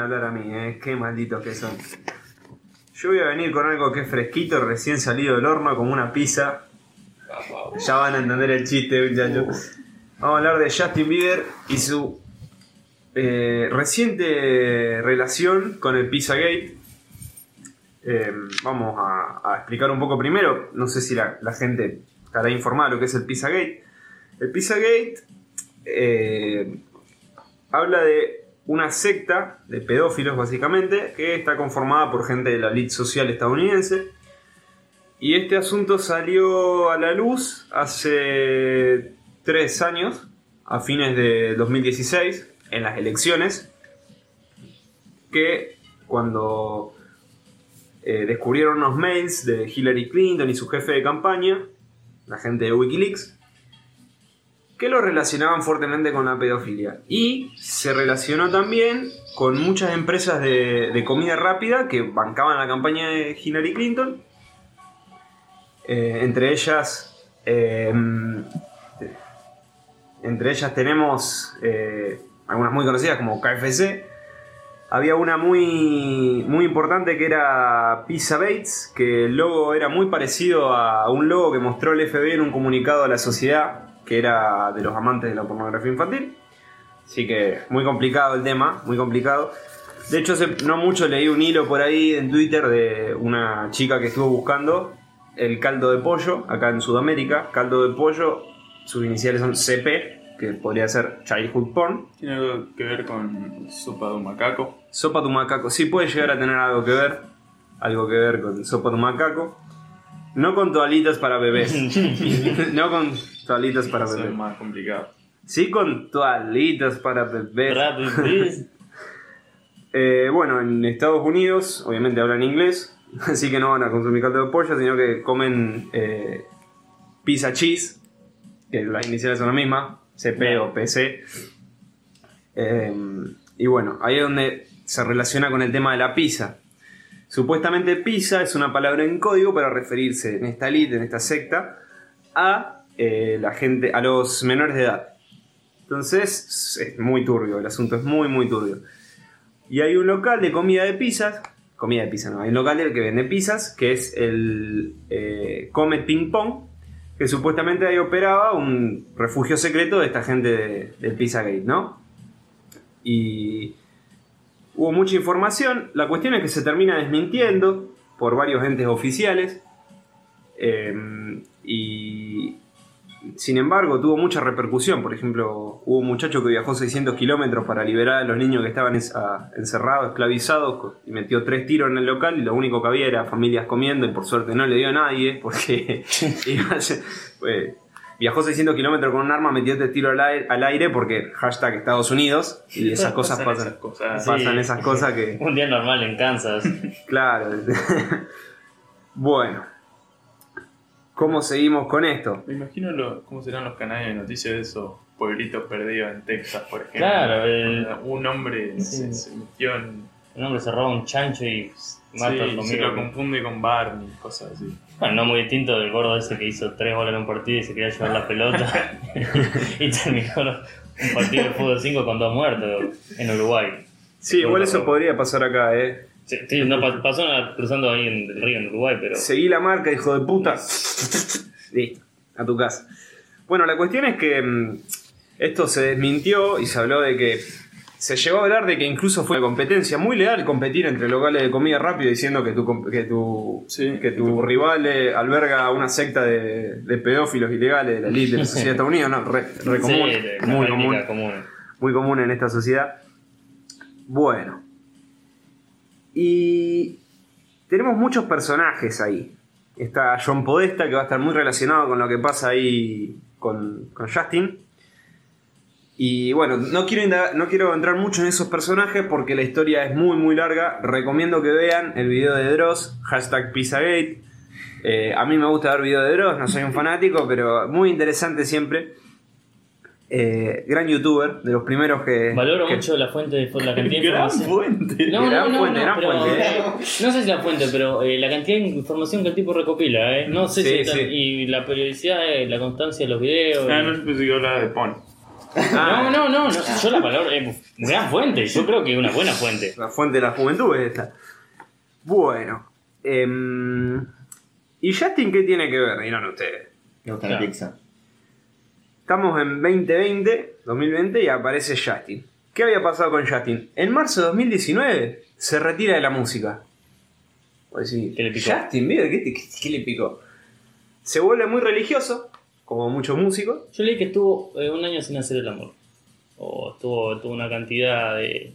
hablar a mí, ¿eh? Qué malditos que son. Yo voy a venir con algo que es fresquito, recién salido del horno, como una pizza. Ya van a entender el chiste, muchachos. Vamos a hablar de Justin Bieber y su eh, reciente relación con el Pizzagate. Eh, vamos a, explicar un poco primero. No sé si la, la gente estará informada de lo que es el Pizzagate. El Pizzagate eh, habla de una secta de pedófilos, básicamente, que está conformada por gente de la elite social estadounidense. Y este asunto salió a la luz hace tres años, a fines de 2016, en las elecciones, que cuando eh, descubrieron unos mails de Hillary Clinton y su jefe de campaña, la gente de Wikileaks, que lo relacionaban fuertemente con la pedofilia. Y se relacionó también con muchas empresas de, comida rápida que bancaban la campaña de Hillary Clinton. Eh, entre ellas. eh, entre ellas tenemos eh, algunas muy conocidas como KFC. Había una muy, muy importante que era Pizza Bates, que el logo era muy parecido a un logo que mostró el FBI en un comunicado a la sociedad, que era de los amantes de la pornografía infantil. Así que muy complicado el tema, muy complicado. De hecho, hace no mucho leí un hilo por ahí en Twitter de una chica que estuvo buscando el caldo de pollo acá en Sudamérica. Caldo de pollo, sus iniciales son CP, que podría ser Childhood Porn. Tiene algo que ver con sopa de un macaco. Sopa tu macaco, sí puede llegar a tener algo que ver, algo que ver con sopa tu macaco. No con toalitas para bebés. no con toalitas para Eso es más complicado. Sí con toalitas para bebés. Rápido, please. Eh, bueno, en Estados Unidos, obviamente hablan inglés, así que no van a consumir caldo de pollo, sino que comen eh, pizza cheese, que las iniciales son las mismas, CP o PC. Eh, y bueno, ahí es donde se relaciona con el tema de la pizza. Supuestamente pizza es una palabra en código para referirse en esta elite, en esta secta, a eh, la gente, a los menores de edad. Entonces es muy turbio, el asunto es muy muy turbio. Y hay un local de comida de pizzas. Comida de pizza, no. Hay un local del que vende pizzas, que es el eh, Comet Ping Pong, que supuestamente ahí operaba un refugio secreto de esta gente de- del Pizzagate, ¿no? Y hubo mucha información. La cuestión es que se termina desmintiendo por varios entes oficiales. Eh, y sin embargo, tuvo mucha repercusión. Por ejemplo, hubo un muchacho que viajó 600 kilómetros para liberar a los niños que estaban encerrados, esclavizados, y metió tres tiros en el local. Y lo único que había era familias comiendo, y por suerte no le dio a nadie, porque pues, viajó 600 kilómetros con un arma, metió tres tiros al aire, al aire porque hashtag Estados Unidos, y esas cosas Pasan pasan. esas cosas. Sí. Pasan esas cosas que. Un día normal en Kansas. Claro. bueno. ¿Cómo seguimos con esto? Me imagino lo- cómo serán los canales de noticias de esos pueblitos perdidos en Texas, por ejemplo. Claro, el- Un hombre Sí. se metió en. Un hombre se roba un chancho y mata Sí, a su se lo confunde con Barney, cosas así. Bueno, no muy distinto del gordo ese que hizo tres goles en un partido y se quería llevar la pelota y terminó un partido de fútbol 5 con dos muertos en Uruguay. Sí, igual eso podría pasar acá, ¿eh? Sí, sí, no, pa- pasó nada cruzando ahí en el río en Uruguay, pero Seguí la marca, hijo de puta. Listo, a tu casa. Bueno, la cuestión es que mm, esto se desmintió y se habló de que. Se llegó a hablar de que incluso fue una competencia muy leal competir entre locales de comida rápida diciendo que tu, que tu, Sí. que tu rival eh, alberga una secta de, de pedófilos ilegales de la elite de la sociedad de Estados Unidos. No, re, común, muy común, común. muy común en esta sociedad. Bueno. Y tenemos muchos personajes ahí. Está John Podesta, que va a estar muy relacionado con lo que pasa ahí con, con Justin. Y bueno, no quiero, no quiero entrar mucho en esos personajes porque la historia es muy muy larga. Recomiendo que vean el video de Dross, hashtag Pizzagate. Eh, a mí me gusta ver videos de Dross, no soy un fanático, pero muy interesante siempre. Eh, gran youtuber, de los primeros que... Valoro que- mucho la fuente de la cantidad de Gran información. fuente. No, no, Gran no, fuente, no, gran pero, fuente. no sé si la fuente, pero eh, la cantidad de información que el tipo recopila, ¿eh? No sé Sí, si sí. y la periodicidad, eh, la constancia de los videos. Ah, y- no, pensé que hablaba de Pon. Ah. No, no, no, no. Yo la palabra. eh, gran fuente. Yo creo que es una buena fuente. La fuente de la juventud es esta. Bueno. em, ¿Y Justin qué tiene que ver? Dirán ustedes. Me gusta la pizza. Estamos en 2020, 2020 y aparece Justin. ¿Qué había pasado con Justin? En marzo de 2019 se retira de la música. Vos decís, ¿Qué le picó? Justin Bieber, ¿qué, te- qué- qué le picó? Se vuelve muy religioso, como muchos músicos. Yo leí que estuvo eh, un año sin hacer el amor. O tuvo, tuvo una cantidad de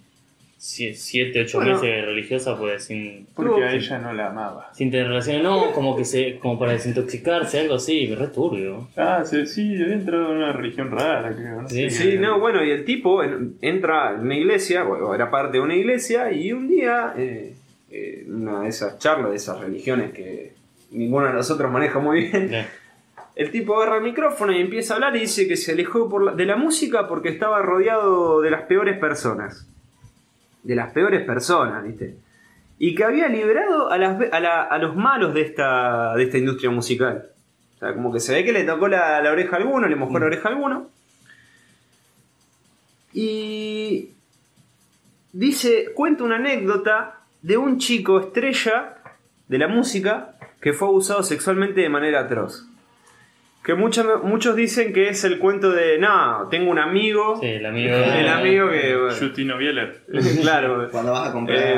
7, 8 Bueno. meses religiosa, pues sin, Porque a ella no la amaba. sin tener relaciones. No, como que se, como para desintoxicarse, algo así, re turbio. Ah, sí, sí, dentro de una religión rara, creo. No Sí, sé. Sí, no, bueno, y el tipo en- entra en una iglesia, bueno, era parte de una iglesia, y un día, eh, eh, una de esas charlas, de esas religiones que ninguno de nosotros maneja muy bien, Ya. El tipo agarra el micrófono y empieza a hablar y dice que se alejó por la- de la música porque estaba rodeado de las peores personas. De las peores personas, ¿viste? Y que había liberado a, las, a, la- a los malos de esta, de esta industria musical. O sea, como que se ve que le tocó la, la oreja a alguno, le mojó la oreja a alguno. Y dice, cuenta una anécdota de un chico estrella de la música que fue abusado sexualmente de manera atroz. Que mucha- muchos dicen que es el cuento de, no, tengo un amigo, Sí, el amigo. el amigo que... bueno, Justino Bieler. claro, Cuando vas a comprar Eh,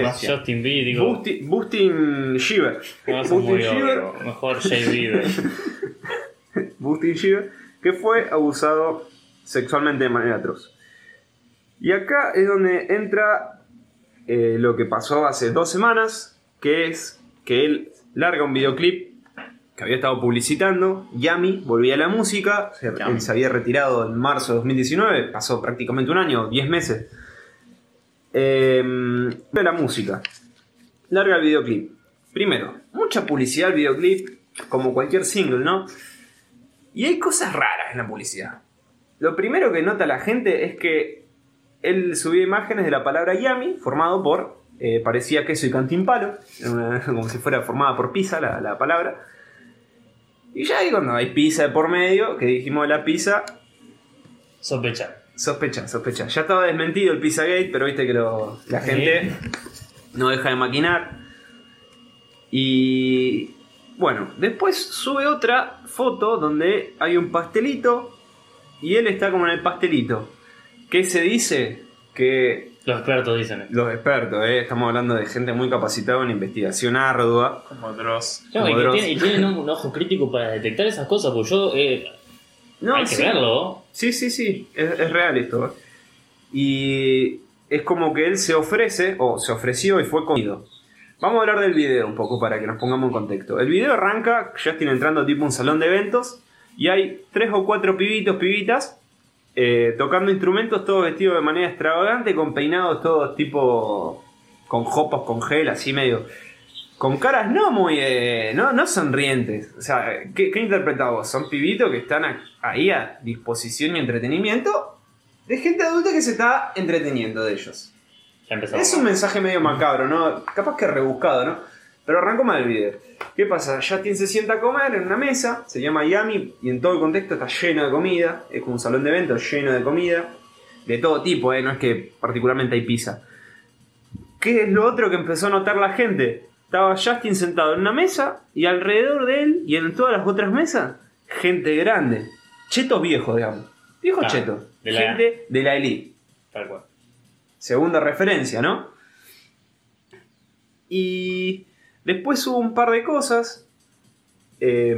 farmacia. Justin Bieber, digo. Bustin, Bustin Shiver. No, Bustin Shiver. Mejor Jay Bieber. Bustin Shiver, que fue abusado sexualmente de manera atroz. Y acá es donde entra eh, lo que pasó hace dos semanas, que es que él larga un videoclip que había estado publicitando, Yami volvía a la música, se- Yami. él se había retirado en marzo de 2019, pasó prácticamente un año, 10 meses, eh, de la música. Larga el videoclip. Primero, mucha publicidad al videoclip, como cualquier single, ¿no? Y hay cosas raras en la publicidad. Lo primero que nota la gente es que él subía imágenes de la palabra Yami, formado por, eh, parecía queso y cantimpalo, como si fuera formada por pizza la, la palabra. Y ya ahí cuando hay pizza de por medio, que dijimos la pizza, Sospecha. sospecha, sospecha. Ya estaba desmentido el Pizzagate, pero viste que lo- la Sí. gente no deja de maquinar. Y bueno, después sube otra foto donde hay un pastelito y él está como en el pastelito. ¿Qué se dice? Que Los expertos dicen. los expertos, ¿eh? estamos hablando de gente muy capacitada en investigación ardua. Como Dross. No, y, Como que Dross. tiene- y tienen un, un ojo crítico para detectar esas cosas, porque yo. Eh, No, hay que sí. verlo. Sí, sí, sí, es, es real esto. ¿eh? Y es como que él se ofrece, o se ofreció y fue comido. Vamos a hablar del video un poco para que nos pongamos en contexto. El video arranca, Justin entrando tipo a un salón de eventos, y hay tres o cuatro pibitos, pibitas, eh, tocando instrumentos, todos vestidos de manera extravagante, con peinados todos tipo con jopos, con gel, así medio... Con caras no muy... eh, no, no sonrientes. O sea, ¿qué, qué vos? Son pibitos que están a- ahí a disposición y entretenimiento de gente adulta que se está entreteniendo de ellos. Ya. Es un mensaje medio macabro, ¿no? Capaz que rebuscado, ¿no? Pero arrancó mal el video. ¿Qué pasa? Justin se sienta a comer en una mesa, se llama Yami, y en todo el contexto está lleno de comida. Es como un salón de eventos lleno de comida. De todo tipo, ¿eh? No es que particularmente hay pizza. ¿Qué es lo otro que empezó a notar la gente? Estaba Justin sentado en una mesa y alrededor de él y en todas las otras mesas, gente grande. Chetos viejos, digamos. Viejos Ah, chetos. de la- gente de la elite. Tal cual. Segunda referencia, ¿no? Y después hubo un par de cosas. Eh,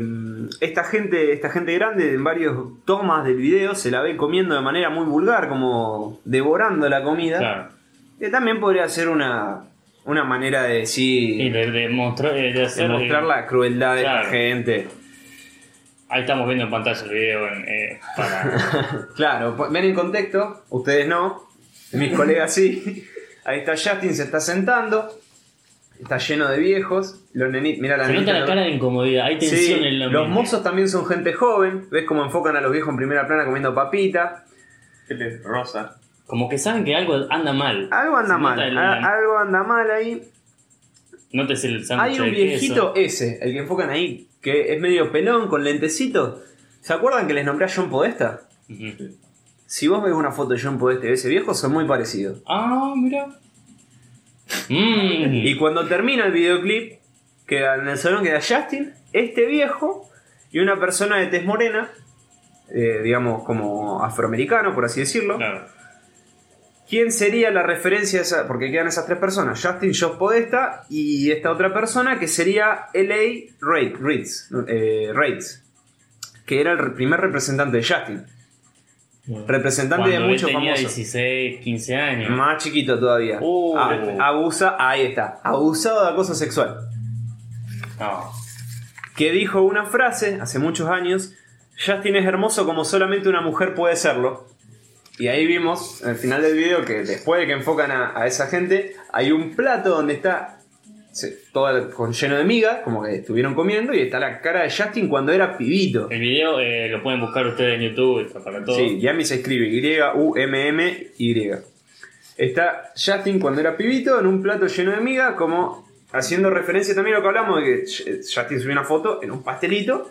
esta, gente, esta gente grande en varios tomas del video se la ve comiendo de manera muy vulgar, como devorando la comida. Claro. Que también podría ser una, una manera de decir. Y de, de mostrar, eh, de mostrar eh, la crueldad de la gente. Ahí estamos viendo en pantalla el video eh, para. Claro, ven en contexto, ustedes no, mis colegas sí. Ahí está Justin, se está sentando, está lleno de viejos, los nenitos, mira la Se nota la ¿no? cara de incomodidad, hay Sí, tensión en la los mozos también son gente joven, ves cómo enfocan a los viejos en primera plana comiendo papita. Es rosa. Como que saben que algo anda mal. Algo anda Se mal, el- algo anda mal ahí. Nótese el sándwich Hay un viejito queso. ese, el que enfocan ahí, que es medio pelón con lentecitos. ¿Se acuerdan que les nombré a John Podesta? Si vos ves una foto de John Podeste de ese viejo, son muy parecidos. Ah, mira. Mm. Y cuando termina el videoclip, queda en el salón queda Justin, este viejo y una persona de tez morena, eh, digamos como afroamericano, por así decirlo. Claro. ¿Quién sería la referencia? esa- porque quedan esas tres personas: Justin, Josh Podesta y esta otra persona que sería L.A. Reid, eh, que era el primer representante de Justin. Representante de Cuando él muchos tenía famosos. 16, 15 años. Más chiquito todavía. Uh. Ah, abusa, ahí está. Abusado de acoso sexual. No. que dijo una frase hace muchos años, Justin es hermoso como solamente una mujer puede serlo. Y ahí vimos, al final del video, que después de que enfocan a, a esa gente, hay un plato donde está se- todo con lleno de migas, como que estuvieron comiendo, y está la cara de Justin cuando era pibito. El video eh, lo pueden buscar ustedes en YouTube, está para todos. Sí, Yami se escribe Y-U-M-M-Y. Está Justin cuando era pibito en un plato lleno de miga, como haciendo referencia también a lo que hablamos de que Justin subió una foto en un pastelito,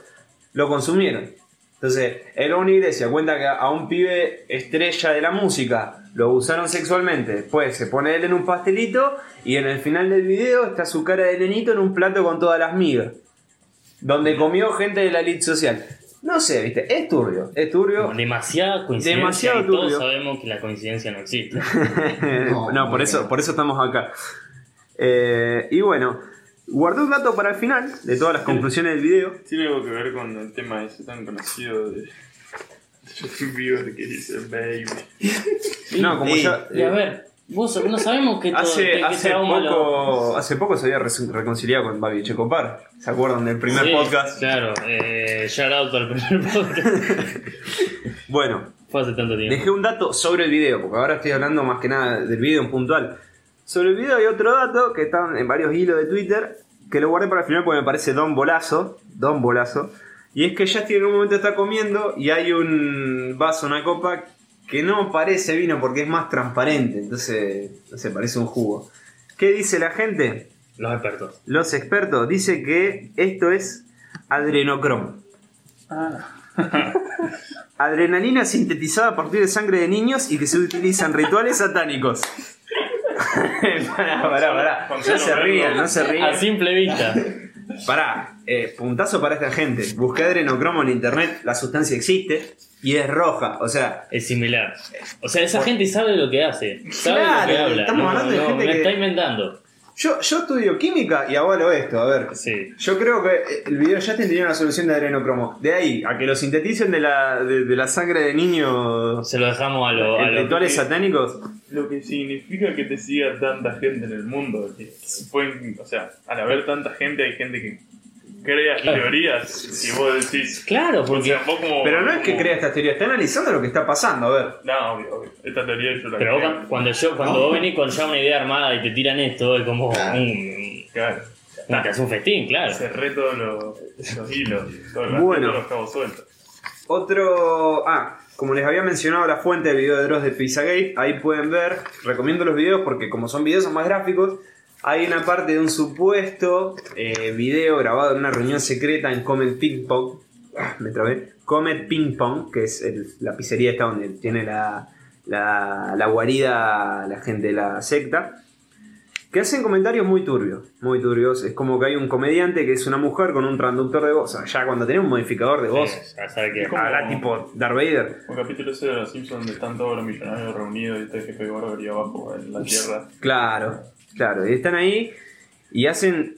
lo consumieron. Entonces, el una iglesia cuenta que a un pibe estrella de la música lo abusaron sexualmente, después se pone él en un pastelito y en el final del video está su cara de nenito en un plato con todas las migas. Donde comió gente de la elite social. No sé, viste, es turbio, es turbio. Demasiada coincidencia Demasiado y todos turbio. sabemos que la coincidencia no existe. no, No, por eso, por eso estamos acá. Eh, y bueno, guardé un dato para el final de todas las conclusiones del video. Tiene algo que ver con el tema ese tan conocido de Justin Bieber que dice baby. No, como ya. y a eh, ver, vos no sabemos que todo Hace, que- hace, poco, hace poco se había reconciliado con Babi Checopar. ¿Se acuerdan del primer Sí, podcast? Claro, eh, shout out para el primer podcast. Bueno, Fue hace tanto tiempo. dejé un dato sobre el video, porque ahora estoy hablando más que nada del video en puntual. Sobre el video hay otro dato que está en varios hilos de Twitter, que lo guardé para el final porque me parece don bolazo, don bolazo. Y es que Justin en un momento está comiendo y hay un vaso, una copa que no parece vino porque es más transparente, entonces, no sé, parece un jugo. ¿Qué dice la gente? Los expertos. Los expertos dicen que esto es adrenocromo. Adrenalina sintetizada a partir de sangre de niños y que se utiliza en rituales satánicos. pará, pará, pará. No se rían, no se A rían. simple vista. Pará, eh, puntazo para esta gente. Busqué adrenocromo en internet, la sustancia existe y es roja. O sea, Es similar. O sea, esa gente sabe lo que hace. Sabe Claro, lo que habla. estamos no, hablando de no, gente me que- está inventando. Yo, yo estudio química y avalo esto. A ver, Sí. Yo creo que el video Justin tenía una solución de adrenocromo. De ahí a que lo sinteticen de la, de, de la sangre de niños Se lo dejamos a los. A en lo- rituales satánicos. Lo que significa que te siga tanta gente en el mundo. Que se pueden, o sea, al haber tanta gente, hay gente que crea teorías. Y vos decís. Claro, O porque. sea, vos como. Pero no es que como- crea estas teorías, está analizando lo que está pasando. A ver. No, obvio, obvio. Esta teoría yo la Pero vos creo. cuando- cuando yo, cuando vos venís con ya una idea armada y te tiran esto, es como un, Claro. un, te hace un festín, claro. Cerré todos los, los hilos. Todos los, Bueno. todos los cabos sueltos. Otro. Ah, como les había mencionado la fuente del video de Dross de Pizzagate, ahí pueden ver. Recomiendo los videos porque, como son videos, son más gráficos. Hay una parte de un supuesto eh, video grabado en una reunión secreta en Comet Ping Pong. Ah, me trabé. Comet Ping Pong, que es el- la pizzería esta donde tiene la, la, la guarida la gente de la secta. Que hacen comentarios muy turbios, muy turbios. Es como que hay un comediante que es una mujer con un transductor de voz. O sea, ya cuando tenés un modificador de voz, Sí, ya sabe que- habla tipo Darth Vader. Un capítulo ese de los Simpsons donde están todos los millonarios reunidos y está el jefe Gordo ahí abajo en la tierra. Claro, claro. Y están ahí y hacen.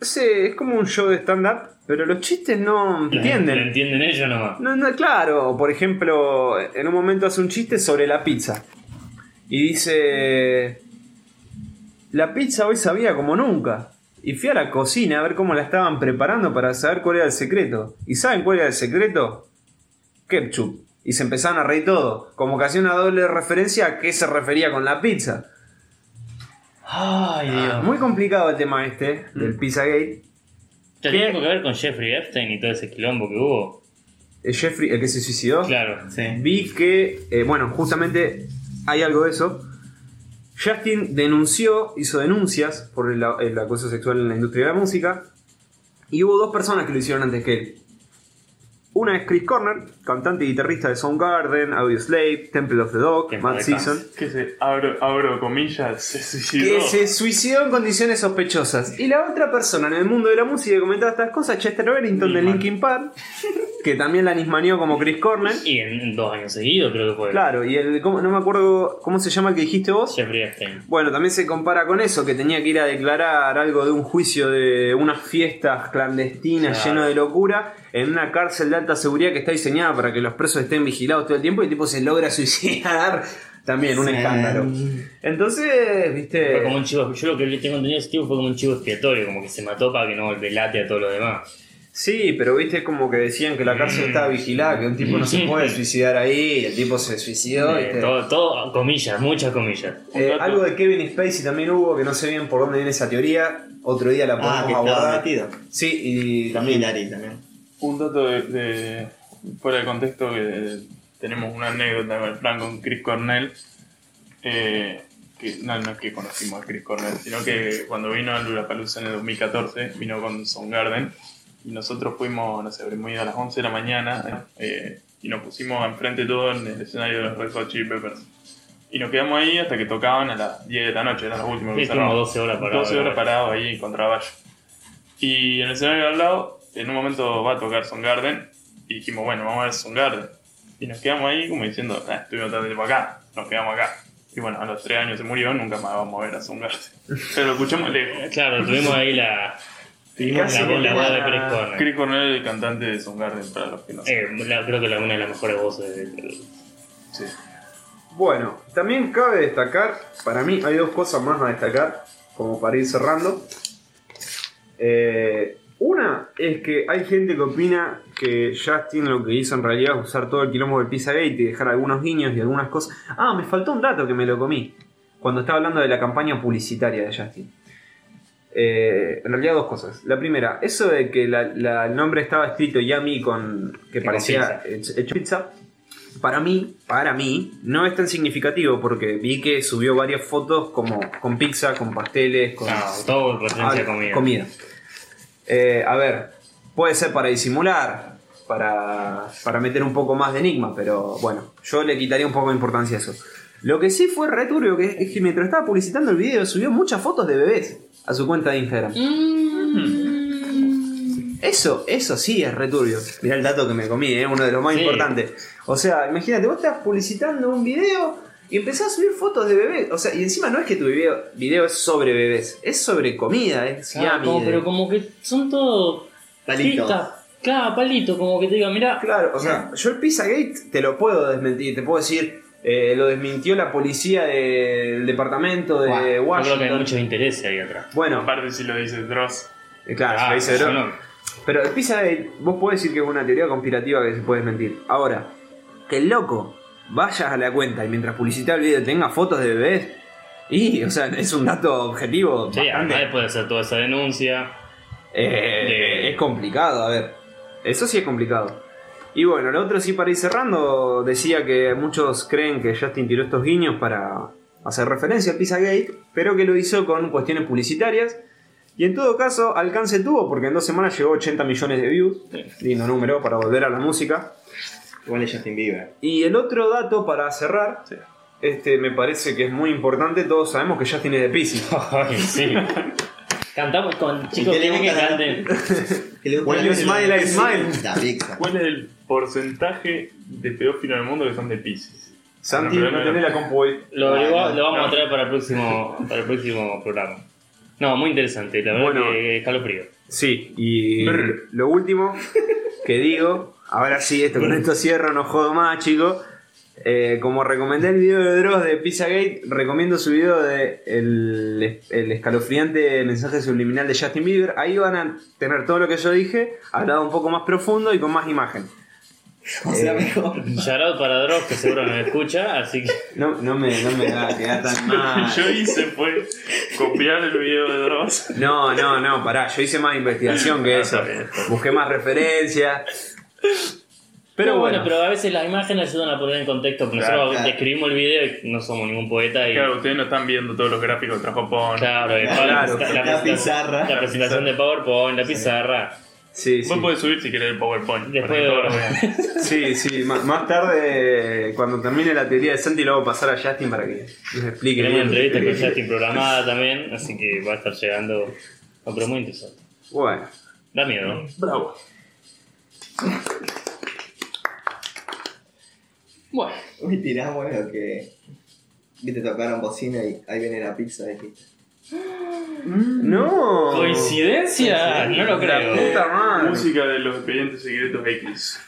No sé, es como un show de stand-up, pero los chistes no Lo entienden. entienden ellos nomás. No, no, claro, por ejemplo, en un momento hace un chiste sobre la pizza. Y dice. La pizza hoy sabía como nunca. Y fui a la cocina a ver cómo la estaban preparando para saber cuál era el secreto. ¿Y saben cuál era el secreto? Ketchup. Y se empezaron a reír todo. Como que hacía una doble referencia a qué se refería con la pizza. Ay, Dios. Muy complicado el tema este, del Pizzagate. ¿Te tiene algo que ver con Jeffrey Epstein y todo ese quilombo que hubo? El Jeffrey, el que se suicidó. Claro, sí. Vi que, eh, bueno, justamente hay algo de eso. Justin denunció, hizo denuncias por el, el acoso sexual en la industria de la música. Y hubo dos personas que lo hicieron antes que él. Una es Chris Corner, cantante y guitarrista de Soundgarden, Audioslave, Temple of the Dog, Mad Season. Que se abro, abro comillas, se suicidó. Que se suicidó en condiciones sospechosas. Y la otra persona en el mundo de la música que comentaba estas cosas, Chester Bennington de. Linkin Park, que también la nismaneó como Chris Corner. Y en, en dos años seguidos creo que fue. Claro, y el, ¿cómo- no me acuerdo cómo se llama el que dijiste vos. Jeffrey Epstein. Bueno, también se compara con eso, que tenía que ir a declarar algo de un juicio de unas fiestas clandestinas Claro. lleno de locura en una cárcel de alta seguridad que está diseñada para que los presos estén vigilados todo el tiempo y el tipo se logra suicidar. También un Sí. escándalo. Entonces, Fue viste. como un chivo, yo lo que tengo entendido de ese tipo fue como un chivo expiatorio, como que se mató para que no delate a todo lo demás. Sí, pero viste como que decían que la cárcel estaba vigilada, que un tipo no se puede suicidar ahí, y el tipo se suicidó. Eh, ¿viste? todo, todo, comillas, muchas comillas. Eh, algo de Kevin Spacey también hubo, que no sé bien por dónde viene esa teoría. Otro día la podemos Ah, que estaba abordar. metido. Sí, y También Ari también. Un dato de, de- fuera de contexto que tenemos una anécdota con el plan con Chris Cornell. eh, que no, no es que conocimos a Chris Cornell, sino que cuando vino a Lollapalooza en el 2014, vino con Soundgarden y nosotros fuimos, no sé, habríamos ido a las 11 de la mañana eh, y nos pusimos enfrente todo en el escenario de los Red Hot Chili Peppers. Y nos quedamos ahí hasta que tocaban a las 10 de la noche, eran los últimos que cerraban. 12 horas parados. 12 horas parados ahí en contraballo. Y en el escenario de al lado, en un momento va a tocar Garden y dijimos, bueno, vamos a ver Soundgarden. Y nos quedamos ahí como diciendo, ah, estuvimos tanto tiempo acá, nos quedamos acá. Y bueno, a los 3 años se murió, nunca más vamos a ver a Soundgarden. Pero lo escuchamos lejos. Claro, tuvimos ahí la. La, la voz de Chris Cornell. Chris Cornell, el cantante de Soundgarden, para los que no saben. Eh, la- creo que la, una de las mejores voces de, de- Sí. Bueno, también cabe destacar, para mí hay dos cosas más a destacar, como para ir cerrando. Eh, una es que hay gente que opina que Justin lo que hizo en realidad es usar todo el quilombo del Pizzagate y dejar algunos guiños y algunas cosas. Ah, me faltó un dato que me lo comí cuando estaba hablando de la campaña publicitaria de Justin. Eh, en realidad dos cosas. La primera, eso de que la- la- el nombre estaba escrito Yummy con que parecía hecho hecho pizza, para mí, para mí, no es tan significativo porque vi que subió varias fotos como con pizza, con pasteles, con No, todo referencia a comida. Eh, a ver, puede ser para disimular, para, para meter un poco más de enigma, pero bueno, yo le quitaría un poco de importancia a eso. Lo que sí fue returbio que es que mientras estaba publicitando el video subió muchas fotos de bebés a su cuenta de Instagram. Eso, eso sí es returbio. Mirá el dato que me comí, ¿eh? uno de los más Sí. importantes. O sea, imagínate, vos estás publicitando un video y empezás a subir fotos de bebés. O sea, y encima no es que tu video, video es sobre bebés, es sobre comida, es yummy como- pero como que son todos. Palitos. Claro, palito, como que te diga, mira. Claro, o sea, yo el Pizzagate te lo puedo desmentir, te puedo decir, eh, lo desmintió la policía del departamento de Buah, yo creo Yo creo que hay Washington. mucho interés ahí atrás. Bueno, Aparte si lo dice Dross. eh, claro, Ah, lo dice no- Pero el Pizzagate, vos podés decir que es una teoría conspirativa que se puede desmentir. Ahora, que el loco vayas a la cuenta y mientras publicita el video tenga fotos de bebés, y, o sea, es un dato objetivo. Sí, bastante- además después de hacer toda esa denuncia. Eh, De- es complicado, a ver. Eso sí es complicado. Y bueno, lo otro sí para ir cerrando, decía que muchos creen que Justin tiró estos guiños para hacer referencia al Pizzagate, pero que lo hizo con cuestiones publicitarias. Y en todo caso, alcance tuvo porque en dos semanas llegó a 80 millones de views. Lindo número para volver a la música. Igual es Justin Bieber. Y el otro dato para cerrar, Sí. este me parece que es muy importante. Todos sabemos que Justin es de Pisces. Sí. Cantamos con chicos que canten. Que le gusta When la- you smile, I smile. La pizza. ¿Cuál es el porcentaje de pedófilos en el mundo que son de Pisces? Santi, No, tenés la compu hoy. Lo, averigua- no, lo vamos no. a traer para el próximo, para el próximo programa. No, muy interesante, la verdad Bueno. que escalofrío. Sí, y Brr. lo último que digo, ahora sí, esto con esto cierro, no jodo más, chicos. Eh, como recomendé el video de Dross de Pizzagate, recomiendo su video de el, el escalofriante mensaje subliminal de Justin Bieber. Ahí van a tener todo lo que yo dije, hablado un poco más profundo y con más imagen. O sea, Eh, mejor. Shoutout para Dross, que seguro nos escucha, así que. No, no, me, no me va a quedar tan Lo mal. que yo hice fue copiar el video de Dross. No, no, no, pará, yo hice más investigación que Ah, eso. Busqué más referencias. Pero No, bueno, pero a veces las imágenes ayudan a poner en contexto. porque Claro, nosotros claro. describimos el video y no somos ningún poeta. Y, Claro, ustedes no están viendo todos los gráficos trajo Pon. Claro, y Claro, la, la pizarra. la presentación de PowerPoint, la pizarra. Sí, sí. Vos podés subir si querés el PowerPoint. Después que de- todos lo vean. Sí, sí, más tarde, cuando termine la teoría de Santi, lo hago pasar a Justin para que nos explique. Tenemos una entrevista con Justin programada también, así que va a estar llegando. No, pero muy interesante. Bueno, Da miedo, ¿no? Bravo. Bueno. Hoy tiramos lo que. Viste, tocaron bocina y ahí viene la pizza, dijiste. No. ¿Coincidencia? No lo La creo. puta madre. Música de los expedientes secretos X.